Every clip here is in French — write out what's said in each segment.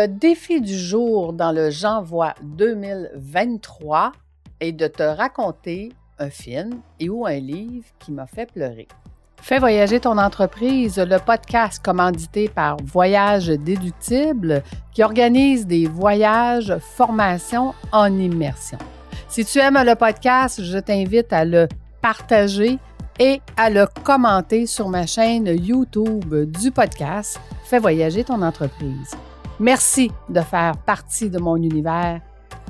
Le défi du jour dans le J'envoie 2023 est de te raconter un film et ou un livre qui m'a fait pleurer. Fais voyager ton entreprise, le podcast commandité par Voyage Déductible qui organise des voyages, formations en immersion. Si tu aimes le podcast, je t'invite à le partager et à le commenter sur ma chaîne YouTube du podcast Fais voyager ton entreprise. Merci de faire partie de mon univers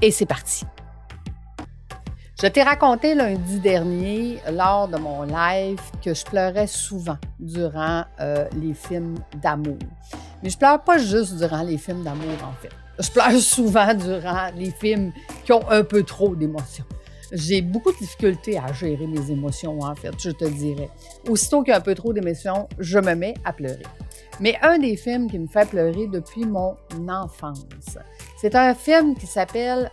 et c'est parti. Je t'ai raconté lundi dernier, lors de mon live, que je pleurais souvent durant euh, les films d'amour. Mais je pleure pas juste durant les films d'amour, en fait. Je pleure souvent durant les films qui ont un peu trop d'émotions. J'ai beaucoup de difficultés à gérer mes émotions, en fait, je te dirais. Aussitôt qu'il y a un peu trop d'émotions, je me mets à pleurer. Mais un des films qui me fait pleurer depuis mon enfance, c'est un film qui s'appelle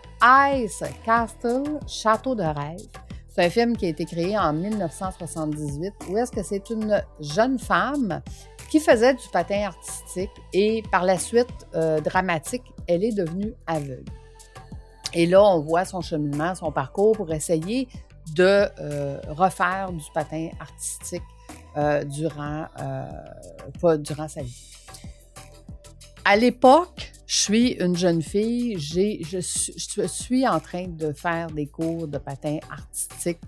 Ice Castle, Château de rêve. C'est un film qui a été créé en 1978 où est-ce que c'est une jeune femme qui faisait du patin artistique et par la suite euh, dramatique, elle est devenue aveugle. Et là, on voit son cheminement, son parcours pour essayer de euh, refaire du patin artistique euh, durant, pas durant sa vie. À l'époque, je suis une jeune fille, j'ai, je, suis en train de faire des cours de patin artistique.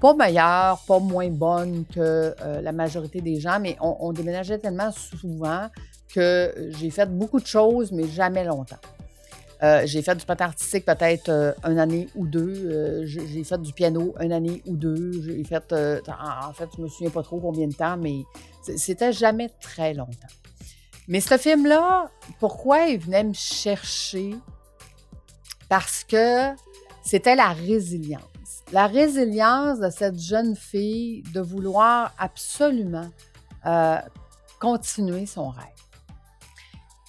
Pas meilleure, pas moins bonne que euh, la majorité des gens, mais on, déménageait tellement souvent que j'ai fait beaucoup de choses, mais jamais longtemps. Euh, j'ai fait du patin artistique peut-être euh, une année ou deux. j'ai fait du piano une année ou deux. J'ai fait, en, en, fait, je me souviens pas trop combien de temps, mais c'était jamais très longtemps. Mais ce film-là, pourquoi il venait me chercher? Parce que c'était la résilience. La résilience de cette jeune fille de vouloir absolument euh, continuer son rêve.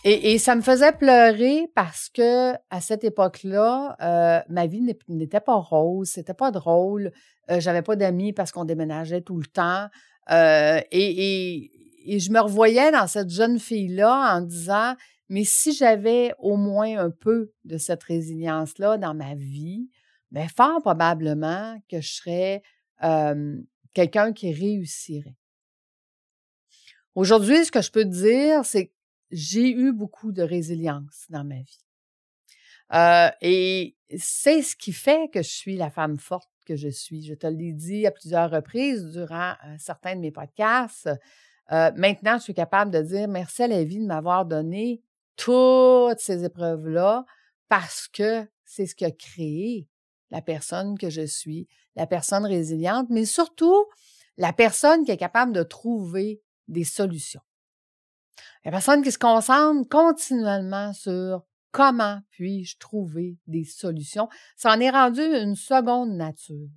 Et, ça me faisait pleurer parce que à cette époque-là, euh, ma vie n'était pas rose, c'était pas drôle. Euh, j'avais pas d'amis parce qu'on déménageait tout le temps. et, et je me revoyais dans cette jeune fille-là en disant, mais si j'avais au moins un peu de cette résilience-là dans ma vie, bien, fort probablement que je serais quelqu'un qui réussirait. Aujourd'hui, ce que je peux te dire, c'est j'ai eu beaucoup de résilience dans ma vie. Euh, et c'est ce qui fait que je suis la femme forte que je suis. Je te l'ai dit à plusieurs reprises durant euh, certains de mes podcasts. Euh, maintenant, je suis capable de dire merci à la vie de m'avoir donné toutes ces épreuves-là parce que c'est ce qui a créé la personne que je suis, la personne résiliente, mais surtout la personne qui est capable de trouver des solutions. La personne qui se concentre continuellement sur comment puis-je trouver des solutions. Ça en est rendu une seconde nature.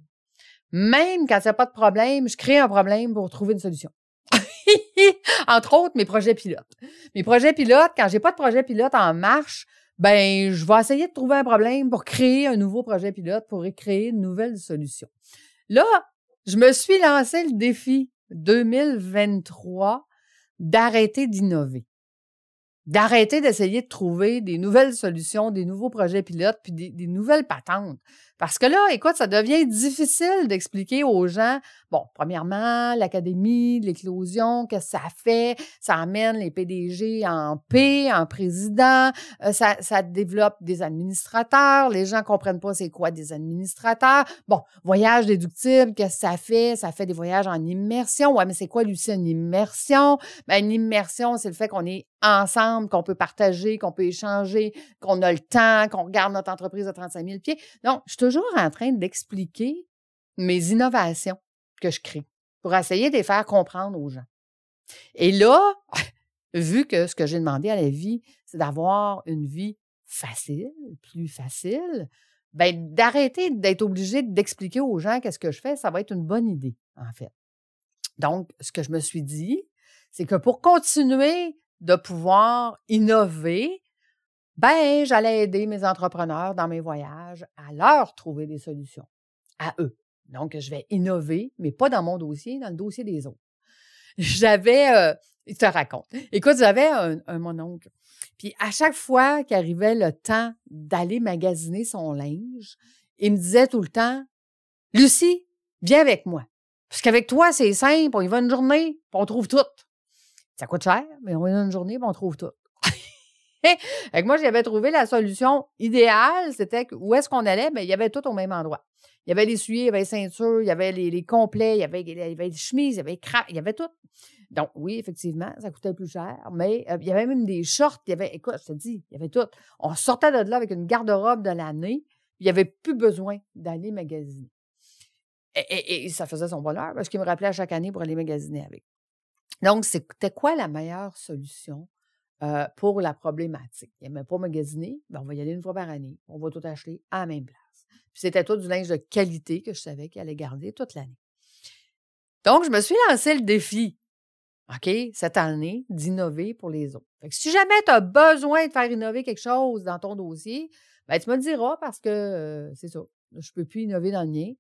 Même quand il n'y a pas de problème, je crée un problème pour trouver une solution. Entre autres, mes projets pilotes. Mes projets pilotes, quand j'ai pas de projet pilote en marche, ben, je vais essayer de trouver un problème pour créer un nouveau projet pilote, pour créer une nouvelle solution. Là, je me suis lancé le défi 2023 d'arrêter d'innover d'arrêter d'essayer de trouver des nouvelles solutions, des nouveaux projets pilotes, puis des, des, nouvelles patentes. Parce que là, écoute, ça devient difficile d'expliquer aux gens, bon, premièrement, l'académie, l'éclosion, qu'est-ce que ça fait? Ça amène les PDG en paix, en président, euh, ça, ça développe des administrateurs, les gens comprennent pas c'est quoi des administrateurs. Bon, voyage déductible, qu'est-ce que ça fait? Ça fait des voyages en immersion. Ouais, mais c'est quoi, Lucie, une immersion? Ben, une immersion, c'est le fait qu'on est ensemble, qu'on peut partager, qu'on peut échanger, qu'on a le temps, qu'on regarde notre entreprise à 35 000 pieds. Donc, je toujours en train d'expliquer mes innovations que je crée pour essayer de les faire comprendre aux gens. Et là, vu que ce que j'ai demandé à la vie, c'est d'avoir une vie facile, plus facile, ben, d'arrêter d'être obligé d'expliquer aux gens qu'est-ce que je fais, ça va être une bonne idée, en fait. Donc, ce que je me suis dit, c'est que pour continuer de pouvoir innover, ben, j'allais aider mes entrepreneurs dans mes voyages à leur trouver des solutions, à eux. Donc, je vais innover, mais pas dans mon dossier, dans le dossier des autres. J'avais, euh, il te raconte. Écoute, j'avais un, mon oncle Puis à chaque fois qu'arrivait le temps d'aller magasiner son linge, il me disait tout le temps Lucie, viens avec moi. Parce qu'avec toi, c'est simple, on y va une journée, puis on trouve tout. Ça coûte cher, mais on y va une journée, puis on trouve tout. Avec moi, j'avais trouvé la solution idéale, c'était où est-ce qu'on allait, mais il y avait tout au même endroit. Il y avait les souliers, il y avait les ceintures, il y avait les, complets, il y avait, les chemises, il y avait les il y avait tout. Donc, oui, effectivement, ça coûtait plus cher, mais euh, il y avait même des shorts, il y avait, écoute, je te dis, il y avait tout. On sortait de là avec une garde-robe de l'année, il n'y avait plus besoin d'aller magasiner. Et, ça faisait son bonheur parce qu'il me rappelait chaque année pour aller magasiner avec. Donc, c'était quoi la meilleure solution euh, pour la problématique? Il n'aimait pas magasiner, ben on va y aller une fois par année. On va tout acheter à la même place. Puis c'était tout du linge de qualité que je savais qu'il allait garder toute l'année. Donc, je me suis lancé le défi OK, cette année, d'innover pour les autres. Fait que si jamais tu as besoin de faire innover quelque chose dans ton dossier, ben, tu me le diras parce que euh, c'est ça. Je ne peux plus innover dans le.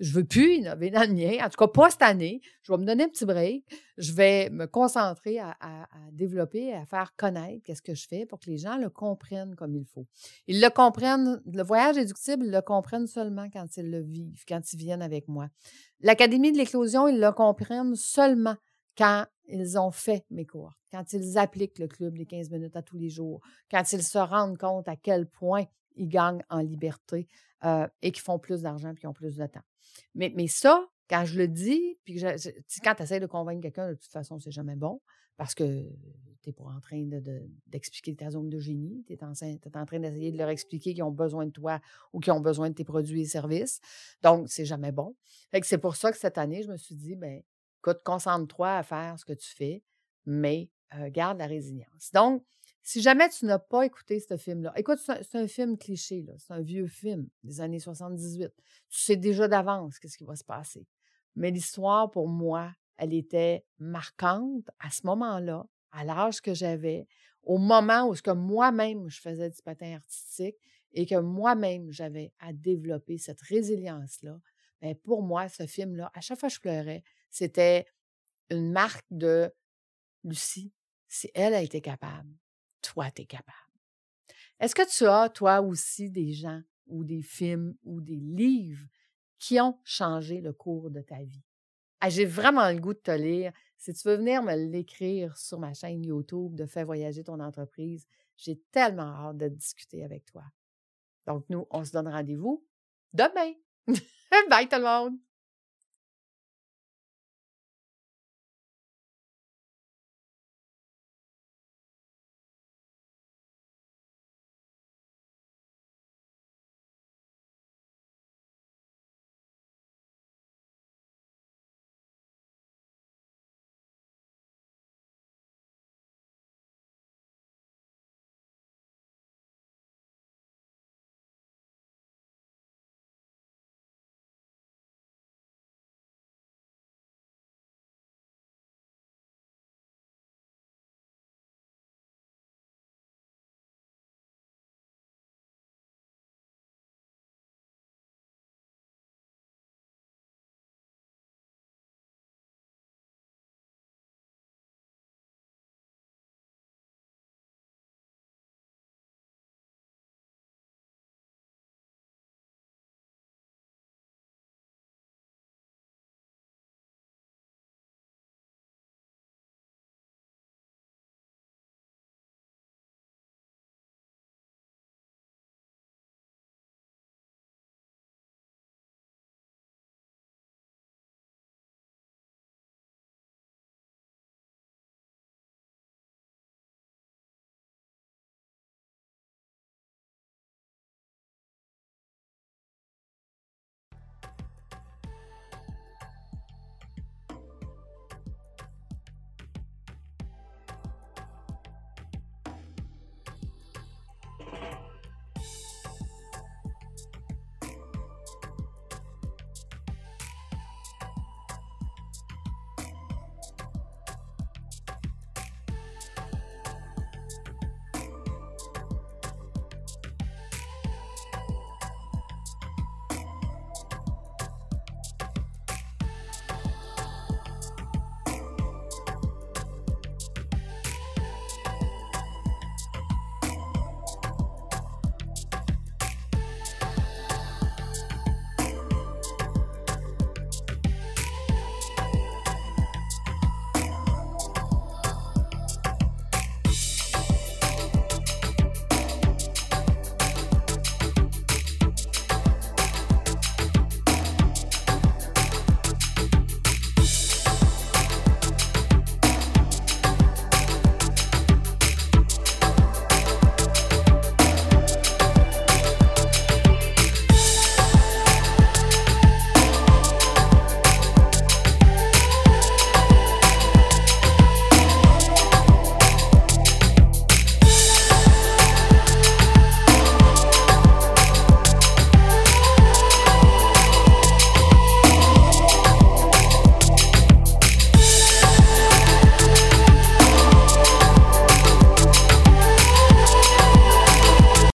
Je veux plus innover dans le mien. En tout cas, pas cette année. Je vais me donner un petit break. Je vais me concentrer à, à développer, à faire connaître qu'est-ce que je fais pour que les gens le comprennent comme il faut. Ils le comprennent. Le voyage éductible, ils le comprennent seulement quand ils le vivent, quand ils viennent avec moi. L'Académie de l'éclosion, ils le comprennent seulement quand ils ont fait mes cours, quand ils appliquent le club des 15 minutes à tous les jours, quand ils se rendent compte à quel point ils gagnent en liberté euh, et qu'ils font plus d'argent et qu'ils ont plus de temps. Mais, mais ça, quand je le dis, puis quand tu essaies de convaincre quelqu'un, de toute façon, c'est jamais bon parce que tu n'es pas en train d'expliquer de, ta zone de génie. Tu es en, train d'essayer de leur expliquer qu'ils ont besoin de toi ou qu'ils ont besoin de tes produits et services. Donc, c'est jamais bon. c'est pour ça que cette année, je me suis dit, ben Écoute, concentre-toi à faire ce que tu fais, mais garde la résilience. Donc, si jamais tu n'as pas écouté ce film-là, écoute, c'est un, film cliché, c'est un vieux film des années 78. Tu sais déjà d'avance qu'est-ce qui va se passer. Mais l'histoire, pour moi, elle était marquante à ce moment-là, à l'âge que j'avais, au moment où moi-même, je faisais du patin artistique et que moi-même, j'avais à développer cette résilience-là. Bien, pour moi, ce film-là, à chaque fois que je pleurais, c'était une marque de Lucie. Si elle a été capable, toi, tu es capable. Est-ce que tu as, toi aussi, des gens ou des films ou des livres qui ont changé le cours de ta vie? Ah, j'ai vraiment le goût de te lire. Si tu veux venir me l'écrire sur ma chaîne YouTube de Fais voyager ton entreprise, j'ai tellement hâte de discuter avec toi. Donc, nous, on se donne rendez-vous demain. Bye tout le monde!